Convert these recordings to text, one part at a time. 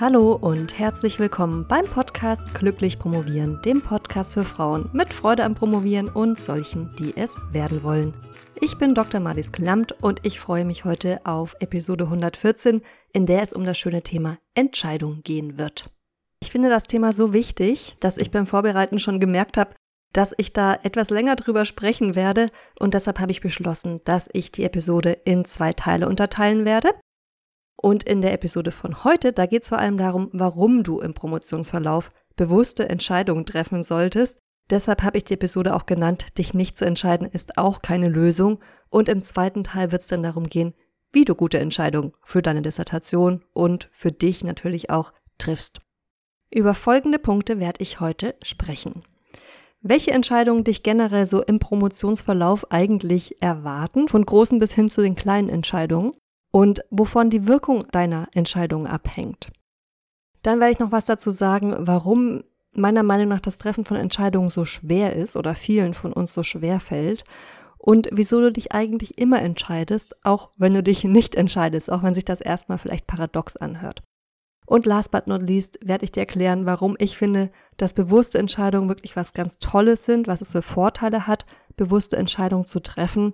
Hallo und herzlich willkommen beim Podcast Glücklich Promovieren, dem Podcast für Frauen mit Freude am Promovieren und solchen, die es werden wollen. Ich bin Dr. Marlies Klamt und ich freue mich heute auf Episode 114, in der es um das schöne Thema Entscheidung gehen wird. Ich finde das Thema so wichtig, dass ich beim Vorbereiten schon gemerkt habe, dass ich da etwas länger drüber sprechen werde und deshalb habe ich beschlossen, dass ich die Episode in zwei Teile unterteilen werde. Und in der Episode von heute, da geht es vor allem darum, warum du im Promotionsverlauf bewusste Entscheidungen treffen solltest. Deshalb habe ich die Episode auch genannt, dich nicht zu entscheiden ist auch keine Lösung. Und im zweiten Teil wird es dann darum gehen, wie du gute Entscheidungen für deine Dissertation und für dich natürlich auch triffst. Über folgende Punkte werde ich heute sprechen. Welche Entscheidungen dich generell so im Promotionsverlauf eigentlich erwarten, von großen bis hin zu den kleinen Entscheidungen? Und wovon die Wirkung deiner Entscheidung abhängt. Dann werde ich noch was dazu sagen, warum meiner Meinung nach das Treffen von Entscheidungen so schwer ist oder vielen von uns so schwer fällt und wieso du dich eigentlich immer entscheidest, auch wenn du dich nicht entscheidest, auch wenn sich das erstmal vielleicht paradox anhört. Und last but not least werde ich dir erklären, warum ich finde, dass bewusste Entscheidungen wirklich was ganz Tolles sind, was es für Vorteile hat, bewusste Entscheidungen zu treffen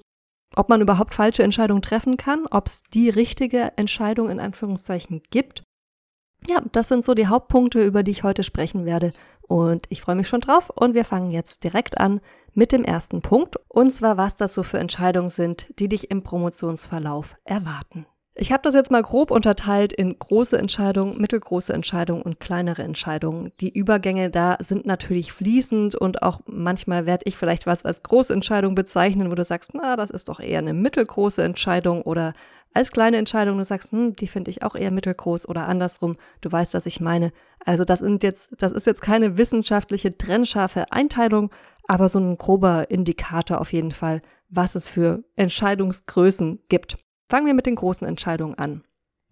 ob man überhaupt falsche Entscheidungen treffen kann, ob es die richtige Entscheidung in Anführungszeichen gibt. Ja, das sind so die Hauptpunkte, über die ich heute sprechen werde. Und ich freue mich schon drauf. Und wir fangen jetzt direkt an mit dem ersten Punkt. Und zwar, was das so für Entscheidungen sind, die dich im Promotionsverlauf erwarten. Ich habe das jetzt mal grob unterteilt in große Entscheidungen, mittelgroße Entscheidungen und kleinere Entscheidungen. Die Übergänge da sind natürlich fließend und auch manchmal werde ich vielleicht was als große Entscheidung bezeichnen, wo du sagst, na, das ist doch eher eine mittelgroße Entscheidung oder als kleine Entscheidung, du sagst, hm, die finde ich auch eher mittelgroß oder andersrum. Du weißt, was ich meine. Also das sind jetzt, das ist jetzt keine wissenschaftliche trennscharfe Einteilung, aber so ein grober Indikator auf jeden Fall, was es für Entscheidungsgrößen gibt. Fangen wir mit den großen Entscheidungen an.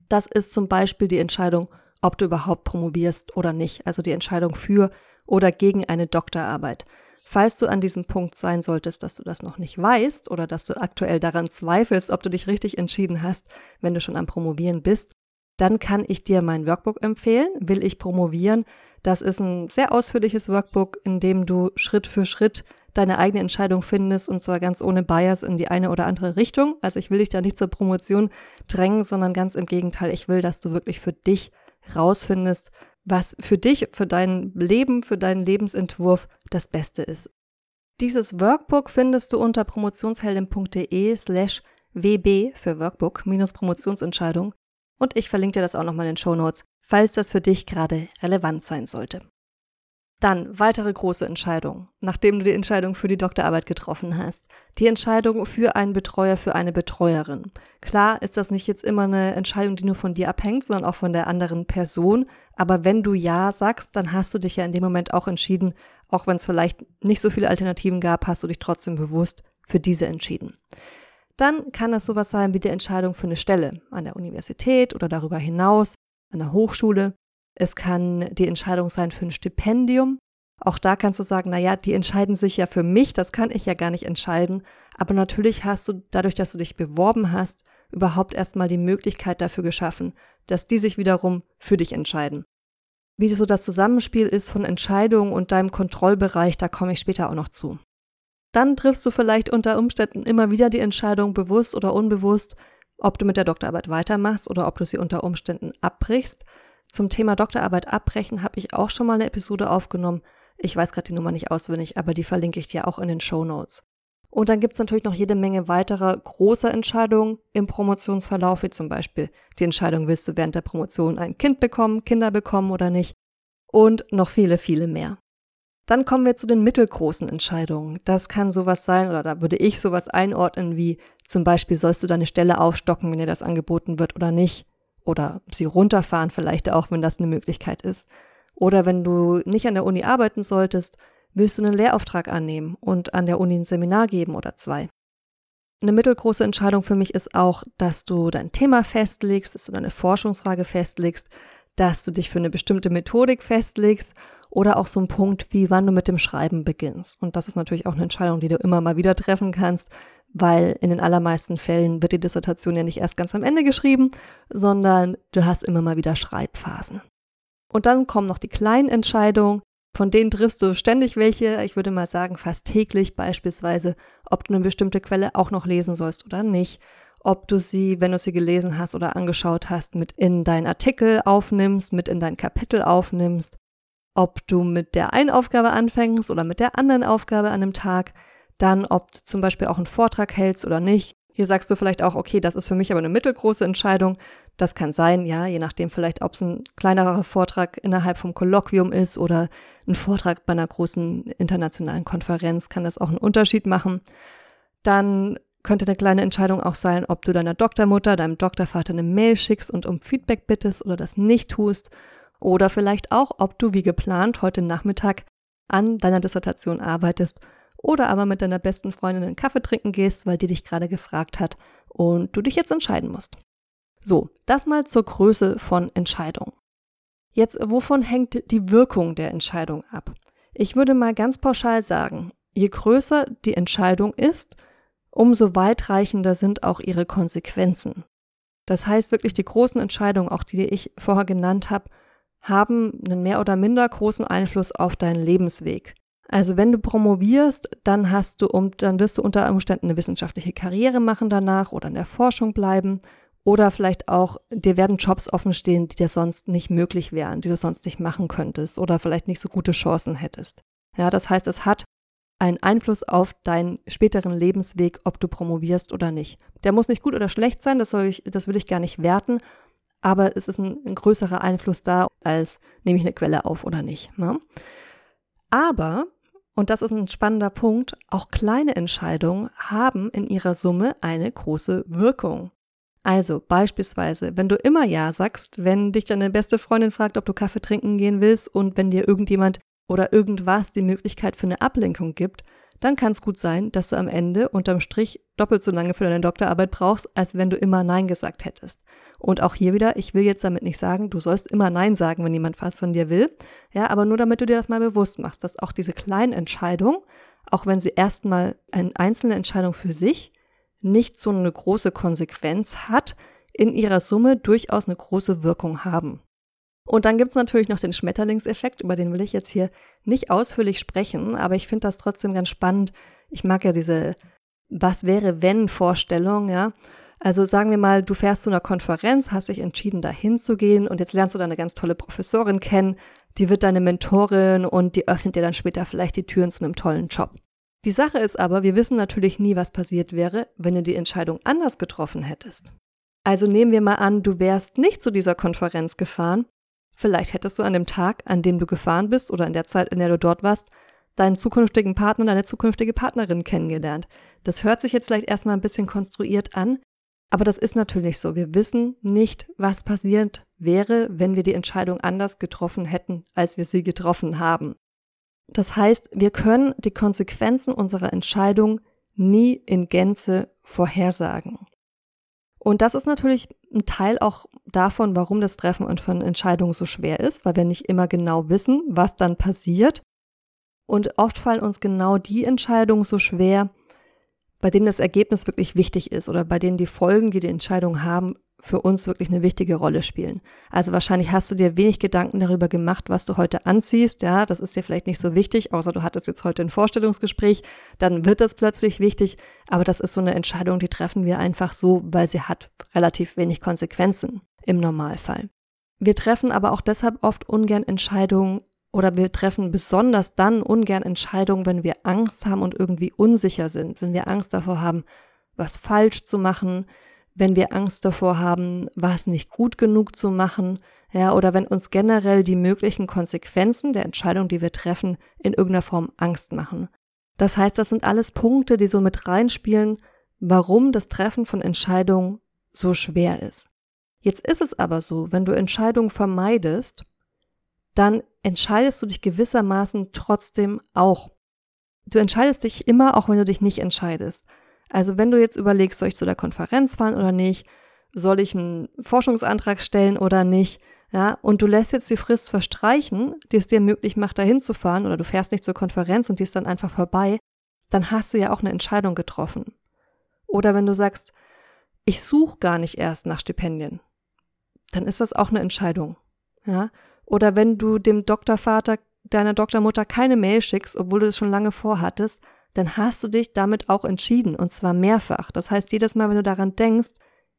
Das ist zum Beispiel die Entscheidung, ob du überhaupt promovierst oder nicht, also die Entscheidung für oder gegen eine Doktorarbeit. Falls du an diesem Punkt sein solltest, dass du das noch nicht weißt oder dass du aktuell daran zweifelst, ob du dich richtig entschieden hast, wenn du schon am Promovieren bist, dann kann ich dir mein Workbook empfehlen. Will ich promovieren? Das ist ein sehr ausführliches Workbook, in dem du Schritt für Schritt deine eigene Entscheidung findest und zwar ganz ohne Bias in die eine oder andere Richtung. Also ich will dich da nicht zur Promotion drängen, sondern ganz im Gegenteil, ich will, dass du wirklich für dich rausfindest, was für dich, für dein Leben, für deinen Lebensentwurf das Beste ist. Dieses Workbook findest du unter promotionsheldin.de slash wb für Workbook minus Promotionsentscheidung und ich verlinke dir das auch nochmal in den Show Notes, falls das für dich gerade relevant sein sollte. Dann weitere große Entscheidung, nachdem du die Entscheidung für die Doktorarbeit getroffen hast. Die Entscheidung für einen Betreuer, für eine Betreuerin. Klar ist das nicht jetzt immer eine Entscheidung, die nur von dir abhängt, sondern auch von der anderen Person. Aber wenn du Ja sagst, dann hast du dich ja in dem Moment auch entschieden, auch wenn es vielleicht nicht so viele Alternativen gab, hast du dich trotzdem bewusst für diese entschieden. Dann kann das sowas sein wie die Entscheidung für eine Stelle an der Universität oder darüber hinaus, an der Hochschule. Es kann die Entscheidung sein für ein Stipendium. Auch da kannst du sagen, na ja, die entscheiden sich ja für mich, das kann ich ja gar nicht entscheiden. Aber natürlich hast du dadurch, dass du dich beworben hast, überhaupt erstmal die Möglichkeit dafür geschaffen, dass die sich wiederum für dich entscheiden. Wie so das Zusammenspiel ist von Entscheidungen und deinem Kontrollbereich, da komme ich später auch noch zu. Dann triffst du vielleicht unter Umständen immer wieder die Entscheidung, bewusst oder unbewusst, ob du mit der Doktorarbeit weitermachst oder ob du sie unter Umständen abbrichst. Zum Thema Doktorarbeit abbrechen habe ich auch schon mal eine Episode aufgenommen. Ich weiß gerade die Nummer nicht auswendig, aber die verlinke ich dir auch in den Show Notes. Und dann gibt es natürlich noch jede Menge weiterer großer Entscheidungen im Promotionsverlauf, wie zum Beispiel die Entscheidung, willst du während der Promotion ein Kind bekommen, Kinder bekommen oder nicht. Und noch viele, viele mehr. Dann kommen wir zu den mittelgroßen Entscheidungen. Das kann sowas sein, oder da würde ich sowas einordnen wie zum Beispiel, sollst du deine Stelle aufstocken, wenn dir das angeboten wird oder nicht? Oder sie runterfahren vielleicht auch, wenn das eine Möglichkeit ist. Oder wenn du nicht an der Uni arbeiten solltest, willst du einen Lehrauftrag annehmen und an der Uni ein Seminar geben oder zwei. Eine mittelgroße Entscheidung für mich ist auch, dass du dein Thema festlegst, dass du deine Forschungsfrage festlegst, dass du dich für eine bestimmte Methodik festlegst oder auch so ein Punkt, wie wann du mit dem Schreiben beginnst. Und das ist natürlich auch eine Entscheidung, die du immer mal wieder treffen kannst, weil in den allermeisten Fällen wird die Dissertation ja nicht erst ganz am Ende geschrieben, sondern du hast immer mal wieder Schreibphasen. Und dann kommen noch die kleinen Entscheidungen, von denen triffst du ständig welche, ich würde mal sagen fast täglich beispielsweise, ob du eine bestimmte Quelle auch noch lesen sollst oder nicht, ob du sie, wenn du sie gelesen hast oder angeschaut hast, mit in deinen Artikel aufnimmst, mit in dein Kapitel aufnimmst, ob du mit der einen Aufgabe anfängst oder mit der anderen Aufgabe an einem Tag, dann ob du zum Beispiel auch einen Vortrag hältst oder nicht. Hier sagst du vielleicht auch, okay, das ist für mich aber eine mittelgroße Entscheidung. Das kann sein, ja, je nachdem vielleicht, ob es ein kleinerer Vortrag innerhalb vom Kolloquium ist oder ein Vortrag bei einer großen internationalen Konferenz, kann das auch einen Unterschied machen. Dann könnte eine kleine Entscheidung auch sein, ob du deiner Doktormutter, deinem Doktorvater eine Mail schickst und um Feedback bittest oder das nicht tust. Oder vielleicht auch, ob du wie geplant heute Nachmittag an deiner Dissertation arbeitest oder aber mit deiner besten Freundin einen Kaffee trinken gehst, weil die dich gerade gefragt hat und du dich jetzt entscheiden musst. So, das mal zur Größe von Entscheidungen. Jetzt, wovon hängt die Wirkung der Entscheidung ab? Ich würde mal ganz pauschal sagen, je größer die Entscheidung ist, umso weitreichender sind auch ihre Konsequenzen. Das heißt wirklich, die großen Entscheidungen, auch die, die ich vorher genannt habe, haben einen mehr oder minder großen Einfluss auf deinen Lebensweg. Also wenn du promovierst, dann hast du um, dann wirst du unter Umständen eine wissenschaftliche Karriere machen danach oder in der Forschung bleiben oder vielleicht auch dir werden Jobs offenstehen, die dir sonst nicht möglich wären, die du sonst nicht machen könntest oder vielleicht nicht so gute Chancen hättest. Ja, das heißt, es hat einen Einfluss auf deinen späteren Lebensweg, ob du promovierst oder nicht. Der muss nicht gut oder schlecht sein, das, soll ich, das will ich gar nicht werten, aber es ist ein, ein größerer Einfluss da, als nehme ich eine Quelle auf oder nicht. Ne? Aber, und das ist ein spannender Punkt, auch kleine Entscheidungen haben in ihrer Summe eine große Wirkung. Also beispielsweise, wenn du immer Ja sagst, wenn dich deine beste Freundin fragt, ob du Kaffee trinken gehen willst und wenn dir irgendjemand oder irgendwas die Möglichkeit für eine Ablenkung gibt, dann kann es gut sein, dass du am Ende unterm Strich doppelt so lange für deine Doktorarbeit brauchst, als wenn du immer Nein gesagt hättest. Und auch hier wieder, ich will jetzt damit nicht sagen, du sollst immer Nein sagen, wenn jemand was von dir will. Ja, aber nur damit du dir das mal bewusst machst, dass auch diese kleinen Entscheidungen, auch wenn sie erstmal eine einzelne Entscheidung für sich nicht so eine große Konsequenz hat, in ihrer Summe durchaus eine große Wirkung haben. Und dann gibt's natürlich noch den Schmetterlingseffekt, über den will ich jetzt hier nicht ausführlich sprechen, aber ich finde das trotzdem ganz spannend. Ich mag ja diese Was wäre wenn Vorstellung, ja. Also sagen wir mal, du fährst zu einer Konferenz, hast dich entschieden, dahin zu gehen und jetzt lernst du da eine ganz tolle Professorin kennen, die wird deine Mentorin und die öffnet dir dann später vielleicht die Türen zu einem tollen Job. Die Sache ist aber, wir wissen natürlich nie, was passiert wäre, wenn du die Entscheidung anders getroffen hättest. Also nehmen wir mal an, du wärst nicht zu dieser Konferenz gefahren Vielleicht hättest du an dem Tag, an dem du gefahren bist oder in der Zeit, in der du dort warst, deinen zukünftigen Partner, deine zukünftige Partnerin kennengelernt. Das hört sich jetzt vielleicht erstmal ein bisschen konstruiert an, aber das ist natürlich so. Wir wissen nicht, was passiert wäre, wenn wir die Entscheidung anders getroffen hätten, als wir sie getroffen haben. Das heißt, wir können die Konsequenzen unserer Entscheidung nie in Gänze vorhersagen. Und das ist natürlich ein Teil auch davon, warum das Treffen von Entscheidungen so schwer ist, weil wir nicht immer genau wissen, was dann passiert. Und oft fallen uns genau die Entscheidungen so schwer, bei denen das Ergebnis wirklich wichtig ist oder bei denen die Folgen, die die Entscheidung haben, für uns wirklich eine wichtige Rolle spielen. Also wahrscheinlich hast du dir wenig Gedanken darüber gemacht, was du heute anziehst. Ja, das ist dir vielleicht nicht so wichtig, außer du hattest jetzt heute ein Vorstellungsgespräch, dann wird das plötzlich wichtig. Aber das ist so eine Entscheidung, die treffen wir einfach so, weil sie hat relativ wenig Konsequenzen im Normalfall. Wir treffen aber auch deshalb oft ungern Entscheidungen oder wir treffen besonders dann ungern Entscheidungen, wenn wir Angst haben und irgendwie unsicher sind, wenn wir Angst davor haben, was falsch zu machen, wenn wir Angst davor haben, was nicht gut genug zu machen, ja, oder wenn uns generell die möglichen Konsequenzen der Entscheidung, die wir treffen, in irgendeiner Form Angst machen. Das heißt, das sind alles Punkte, die so mit reinspielen, warum das Treffen von Entscheidungen so schwer ist. Jetzt ist es aber so, wenn du Entscheidungen vermeidest, dann entscheidest du dich gewissermaßen trotzdem auch. Du entscheidest dich immer, auch wenn du dich nicht entscheidest. Also wenn du jetzt überlegst, soll ich zu der Konferenz fahren oder nicht, soll ich einen Forschungsantrag stellen oder nicht, ja, und du lässt jetzt die Frist verstreichen, die es dir möglich macht, dahin zu fahren, oder du fährst nicht zur Konferenz und die ist dann einfach vorbei, dann hast du ja auch eine Entscheidung getroffen. Oder wenn du sagst, ich suche gar nicht erst nach Stipendien, dann ist das auch eine Entscheidung. Ja, Oder wenn du dem Doktorvater, deiner Doktormutter keine Mail schickst, obwohl du es schon lange vorhattest, dann hast du dich damit auch entschieden und zwar mehrfach. Das heißt, jedes Mal, wenn du daran denkst,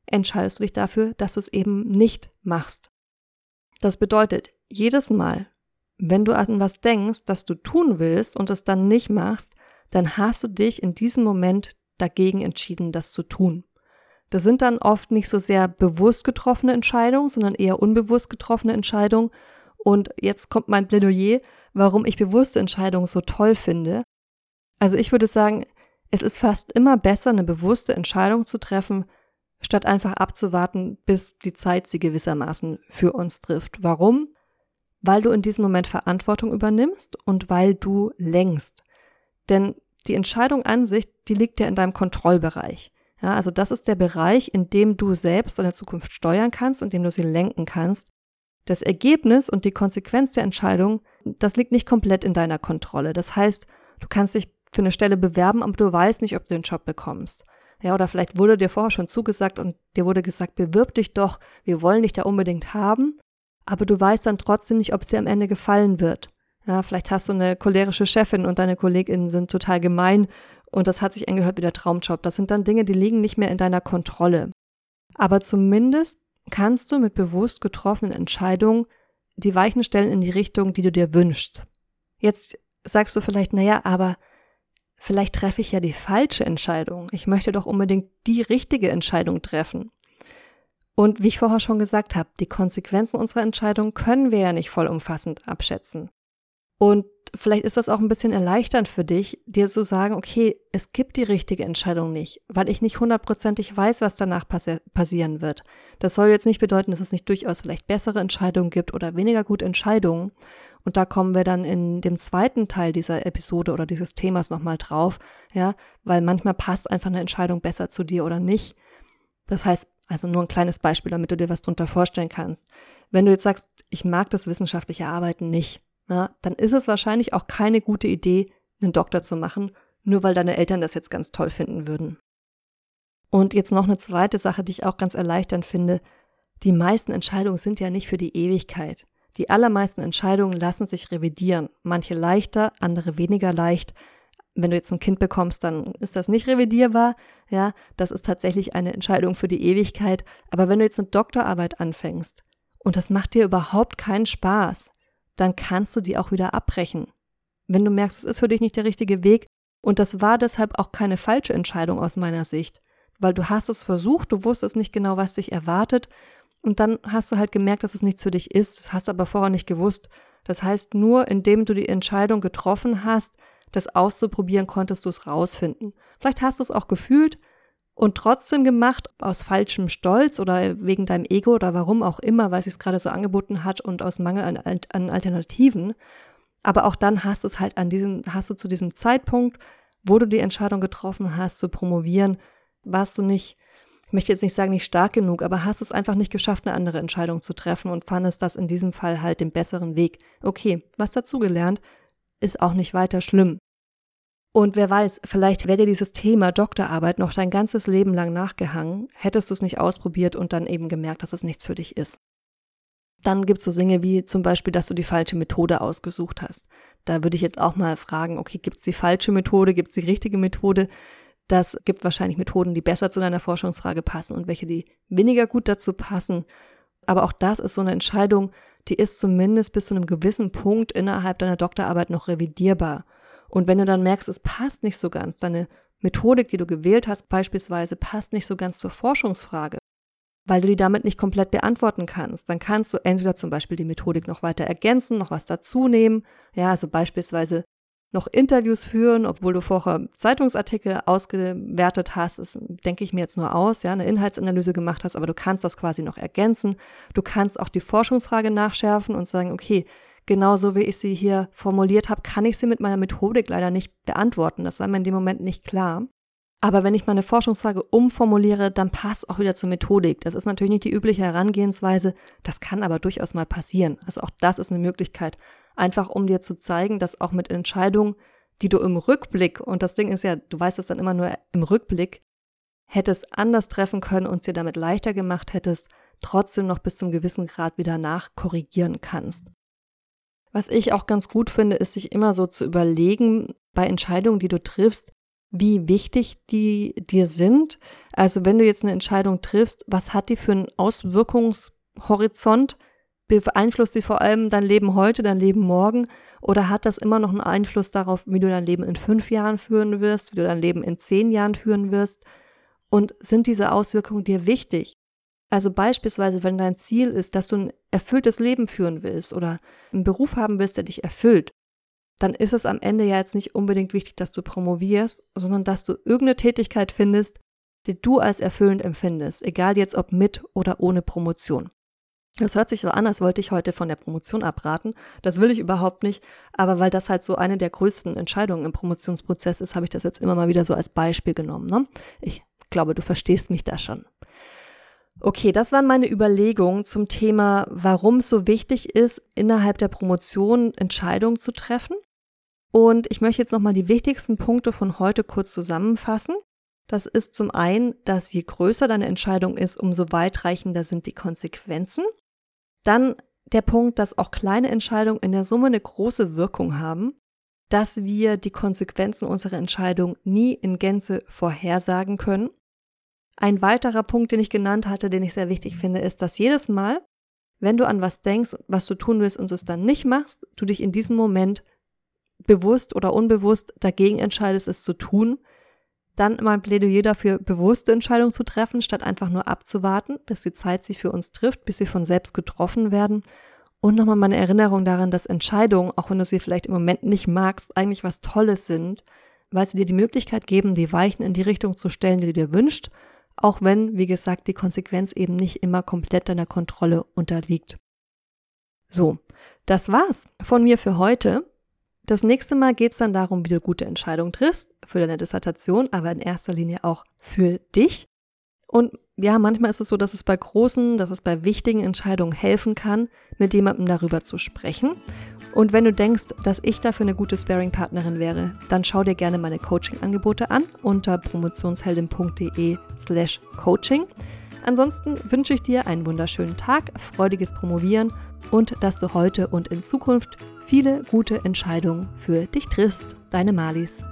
entscheidest du dich dafür, dass du es eben nicht machst. Das bedeutet, jedes Mal, wenn du an was denkst, das du tun willst und es dann nicht machst, dann hast du dich in diesem Moment dagegen entschieden, das zu tun. Das sind dann oft nicht so sehr bewusst getroffene Entscheidungen, sondern eher unbewusst getroffene Entscheidungen. Und jetzt kommt mein Plädoyer, warum ich bewusste Entscheidungen so toll finde. Also ich würde sagen, es ist fast immer besser, eine bewusste Entscheidung zu treffen, statt einfach abzuwarten, bis die Zeit sie gewissermaßen für uns trifft. Warum? Weil du in diesem Moment Verantwortung übernimmst und weil du lenkst. Denn die Entscheidung an sich, die liegt ja in deinem Kontrollbereich. Ja, also das ist der Bereich, in dem du selbst deine Zukunft steuern kannst, in dem du sie lenken kannst. Das Ergebnis und die Konsequenz der Entscheidung, das liegt nicht komplett in deiner Kontrolle. Das heißt, du kannst dich für eine Stelle bewerben, aber du weißt nicht, ob du den Job bekommst. Ja, oder vielleicht wurde dir vorher schon zugesagt und dir wurde gesagt, bewirb dich doch, wir wollen dich da unbedingt haben, aber du weißt dann trotzdem nicht, ob es dir am Ende gefallen wird. Ja, vielleicht hast du eine cholerische Chefin und deine KollegInnen sind total gemein und das hat sich angehört wie der Traumjob. Das sind dann Dinge, die liegen nicht mehr in deiner Kontrolle. Aber zumindest kannst du mit bewusst getroffenen Entscheidungen die Weichen stellen in die Richtung, die du dir wünschst. Jetzt sagst du vielleicht, naja, aber vielleicht treffe ich ja die falsche Entscheidung. Ich möchte doch unbedingt die richtige Entscheidung treffen. Und wie ich vorher schon gesagt habe, die Konsequenzen unserer Entscheidung können wir ja nicht vollumfassend abschätzen. Und vielleicht ist das auch ein bisschen erleichternd für dich, dir zu sagen, okay, es gibt die richtige Entscheidung nicht, weil ich nicht hundertprozentig weiß, was danach passi passieren wird. Das soll jetzt nicht bedeuten, dass es nicht durchaus vielleicht bessere Entscheidungen gibt oder weniger gute Entscheidungen. Und da kommen wir dann in dem zweiten Teil dieser Episode oder dieses Themas nochmal drauf, ja, weil manchmal passt einfach eine Entscheidung besser zu dir oder nicht. Das heißt, also nur ein kleines Beispiel, damit du dir was drunter vorstellen kannst. Wenn du jetzt sagst, ich mag das wissenschaftliche Arbeiten nicht, ja, dann ist es wahrscheinlich auch keine gute Idee, einen Doktor zu machen, nur weil deine Eltern das jetzt ganz toll finden würden. Und jetzt noch eine zweite Sache, die ich auch ganz erleichternd finde. Die meisten Entscheidungen sind ja nicht für die Ewigkeit. Die allermeisten Entscheidungen lassen sich revidieren. Manche leichter, andere weniger leicht. Wenn du jetzt ein Kind bekommst, dann ist das nicht revidierbar. Ja, das ist tatsächlich eine Entscheidung für die Ewigkeit. Aber wenn du jetzt eine Doktorarbeit anfängst und das macht dir überhaupt keinen Spaß, dann kannst du die auch wieder abbrechen. Wenn du merkst, es ist für dich nicht der richtige Weg und das war deshalb auch keine falsche Entscheidung aus meiner Sicht, weil du hast es versucht, du wusstest nicht genau, was dich erwartet und dann hast du halt gemerkt, dass es nichts für dich ist, hast aber vorher nicht gewusst. Das heißt, nur indem du die Entscheidung getroffen hast, das auszuprobieren, konntest du es rausfinden. Vielleicht hast du es auch gefühlt und trotzdem gemacht, aus falschem Stolz oder wegen deinem Ego oder warum auch immer, weil es sich gerade so angeboten hat und aus Mangel an, an Alternativen. Aber auch dann hast du es halt an diesem, hast du zu diesem Zeitpunkt, wo du die Entscheidung getroffen hast, zu promovieren, warst du nicht ich möchte jetzt nicht sagen, nicht stark genug, aber hast du es einfach nicht geschafft, eine andere Entscheidung zu treffen und fandest das in diesem Fall halt den besseren Weg. Okay, was dazugelernt, ist auch nicht weiter schlimm. Und wer weiß, vielleicht wäre dir dieses Thema Doktorarbeit noch dein ganzes Leben lang nachgehangen, hättest du es nicht ausprobiert und dann eben gemerkt, dass es nichts für dich ist. Dann gibt es so Dinge wie zum Beispiel, dass du die falsche Methode ausgesucht hast. Da würde ich jetzt auch mal fragen, okay, gibt es die falsche Methode, gibt es die richtige Methode? Das gibt wahrscheinlich Methoden, die besser zu deiner Forschungsfrage passen und welche, die weniger gut dazu passen. Aber auch das ist so eine Entscheidung, die ist zumindest bis zu einem gewissen Punkt innerhalb deiner Doktorarbeit noch revidierbar. Und wenn du dann merkst, es passt nicht so ganz, deine Methodik, die du gewählt hast, beispielsweise, passt nicht so ganz zur Forschungsfrage, weil du die damit nicht komplett beantworten kannst, dann kannst du entweder zum Beispiel die Methodik noch weiter ergänzen, noch was dazu nehmen. Ja, also beispielsweise noch Interviews führen, obwohl du vorher Zeitungsartikel ausgewertet hast, das denke ich mir jetzt nur aus, ja, eine Inhaltsanalyse gemacht hast, aber du kannst das quasi noch ergänzen. Du kannst auch die Forschungsfrage nachschärfen und sagen, okay, genauso wie ich sie hier formuliert habe, kann ich sie mit meiner Methodik leider nicht beantworten. Das sei mir in dem Moment nicht klar. Aber wenn ich meine Forschungsfrage umformuliere, dann passt auch wieder zur Methodik. Das ist natürlich nicht die übliche Herangehensweise, das kann aber durchaus mal passieren. Also auch das ist eine Möglichkeit, einfach um dir zu zeigen, dass auch mit Entscheidungen, die du im Rückblick, und das Ding ist ja, du weißt es dann immer nur im Rückblick, hättest anders treffen können und es dir damit leichter gemacht hättest, trotzdem noch bis zum gewissen Grad wieder nachkorrigieren kannst. Was ich auch ganz gut finde, ist sich immer so zu überlegen, bei Entscheidungen, die du triffst, wie wichtig die dir sind. Also wenn du jetzt eine Entscheidung triffst, was hat die für einen Auswirkungshorizont? Beeinflusst sie vor allem dein Leben heute, dein Leben morgen? Oder hat das immer noch einen Einfluss darauf, wie du dein Leben in fünf Jahren führen wirst, wie du dein Leben in zehn Jahren führen wirst? Und sind diese Auswirkungen dir wichtig? Also beispielsweise, wenn dein Ziel ist, dass du ein erfülltes Leben führen willst oder einen Beruf haben willst, der dich erfüllt, dann ist es am Ende ja jetzt nicht unbedingt wichtig, dass du promovierst, sondern dass du irgendeine Tätigkeit findest, die du als erfüllend empfindest, egal jetzt ob mit oder ohne Promotion. Das hört sich so an, als wollte ich heute von der Promotion abraten. Das will ich überhaupt nicht. Aber weil das halt so eine der größten Entscheidungen im Promotionsprozess ist, habe ich das jetzt immer mal wieder so als Beispiel genommen. Ne? Ich glaube, du verstehst mich da schon. Okay, das waren meine Überlegungen zum Thema, warum es so wichtig ist, innerhalb der Promotion Entscheidungen zu treffen. Und ich möchte jetzt nochmal die wichtigsten Punkte von heute kurz zusammenfassen. Das ist zum einen, dass je größer deine Entscheidung ist, umso weitreichender sind die Konsequenzen. Dann der Punkt, dass auch kleine Entscheidungen in der Summe eine große Wirkung haben, dass wir die Konsequenzen unserer Entscheidung nie in Gänze vorhersagen können. Ein weiterer Punkt, den ich genannt hatte, den ich sehr wichtig finde, ist, dass jedes Mal, wenn du an was denkst, was du tun willst und es dann nicht machst, du dich in diesem Moment bewusst oder unbewusst dagegen entscheidest, es zu tun, dann mein Plädoyer dafür, bewusste Entscheidungen zu treffen, statt einfach nur abzuwarten, bis die Zeit sich für uns trifft, bis sie von selbst getroffen werden. Und nochmal meine Erinnerung daran, dass Entscheidungen, auch wenn du sie vielleicht im Moment nicht magst, eigentlich was Tolles sind, weil sie dir die Möglichkeit geben, die Weichen in die Richtung zu stellen, die du dir wünschst, auch wenn, wie gesagt, die Konsequenz eben nicht immer komplett deiner Kontrolle unterliegt. So, das war's von mir für heute. Das nächste Mal geht es dann darum, wie du gute Entscheidungen triffst für deine Dissertation, aber in erster Linie auch für dich. Und ja, manchmal ist es so, dass es bei großen, dass es bei wichtigen Entscheidungen helfen kann, mit jemandem darüber zu sprechen. Und wenn du denkst, dass ich dafür eine gute Sparing-Partnerin wäre, dann schau dir gerne meine Coaching-Angebote an unter promotionsheldin.de slash coaching. Ansonsten wünsche ich dir einen wunderschönen Tag, freudiges Promovieren und dass du heute und in Zukunft viele gute Entscheidungen für dich triffst. Deine Malis.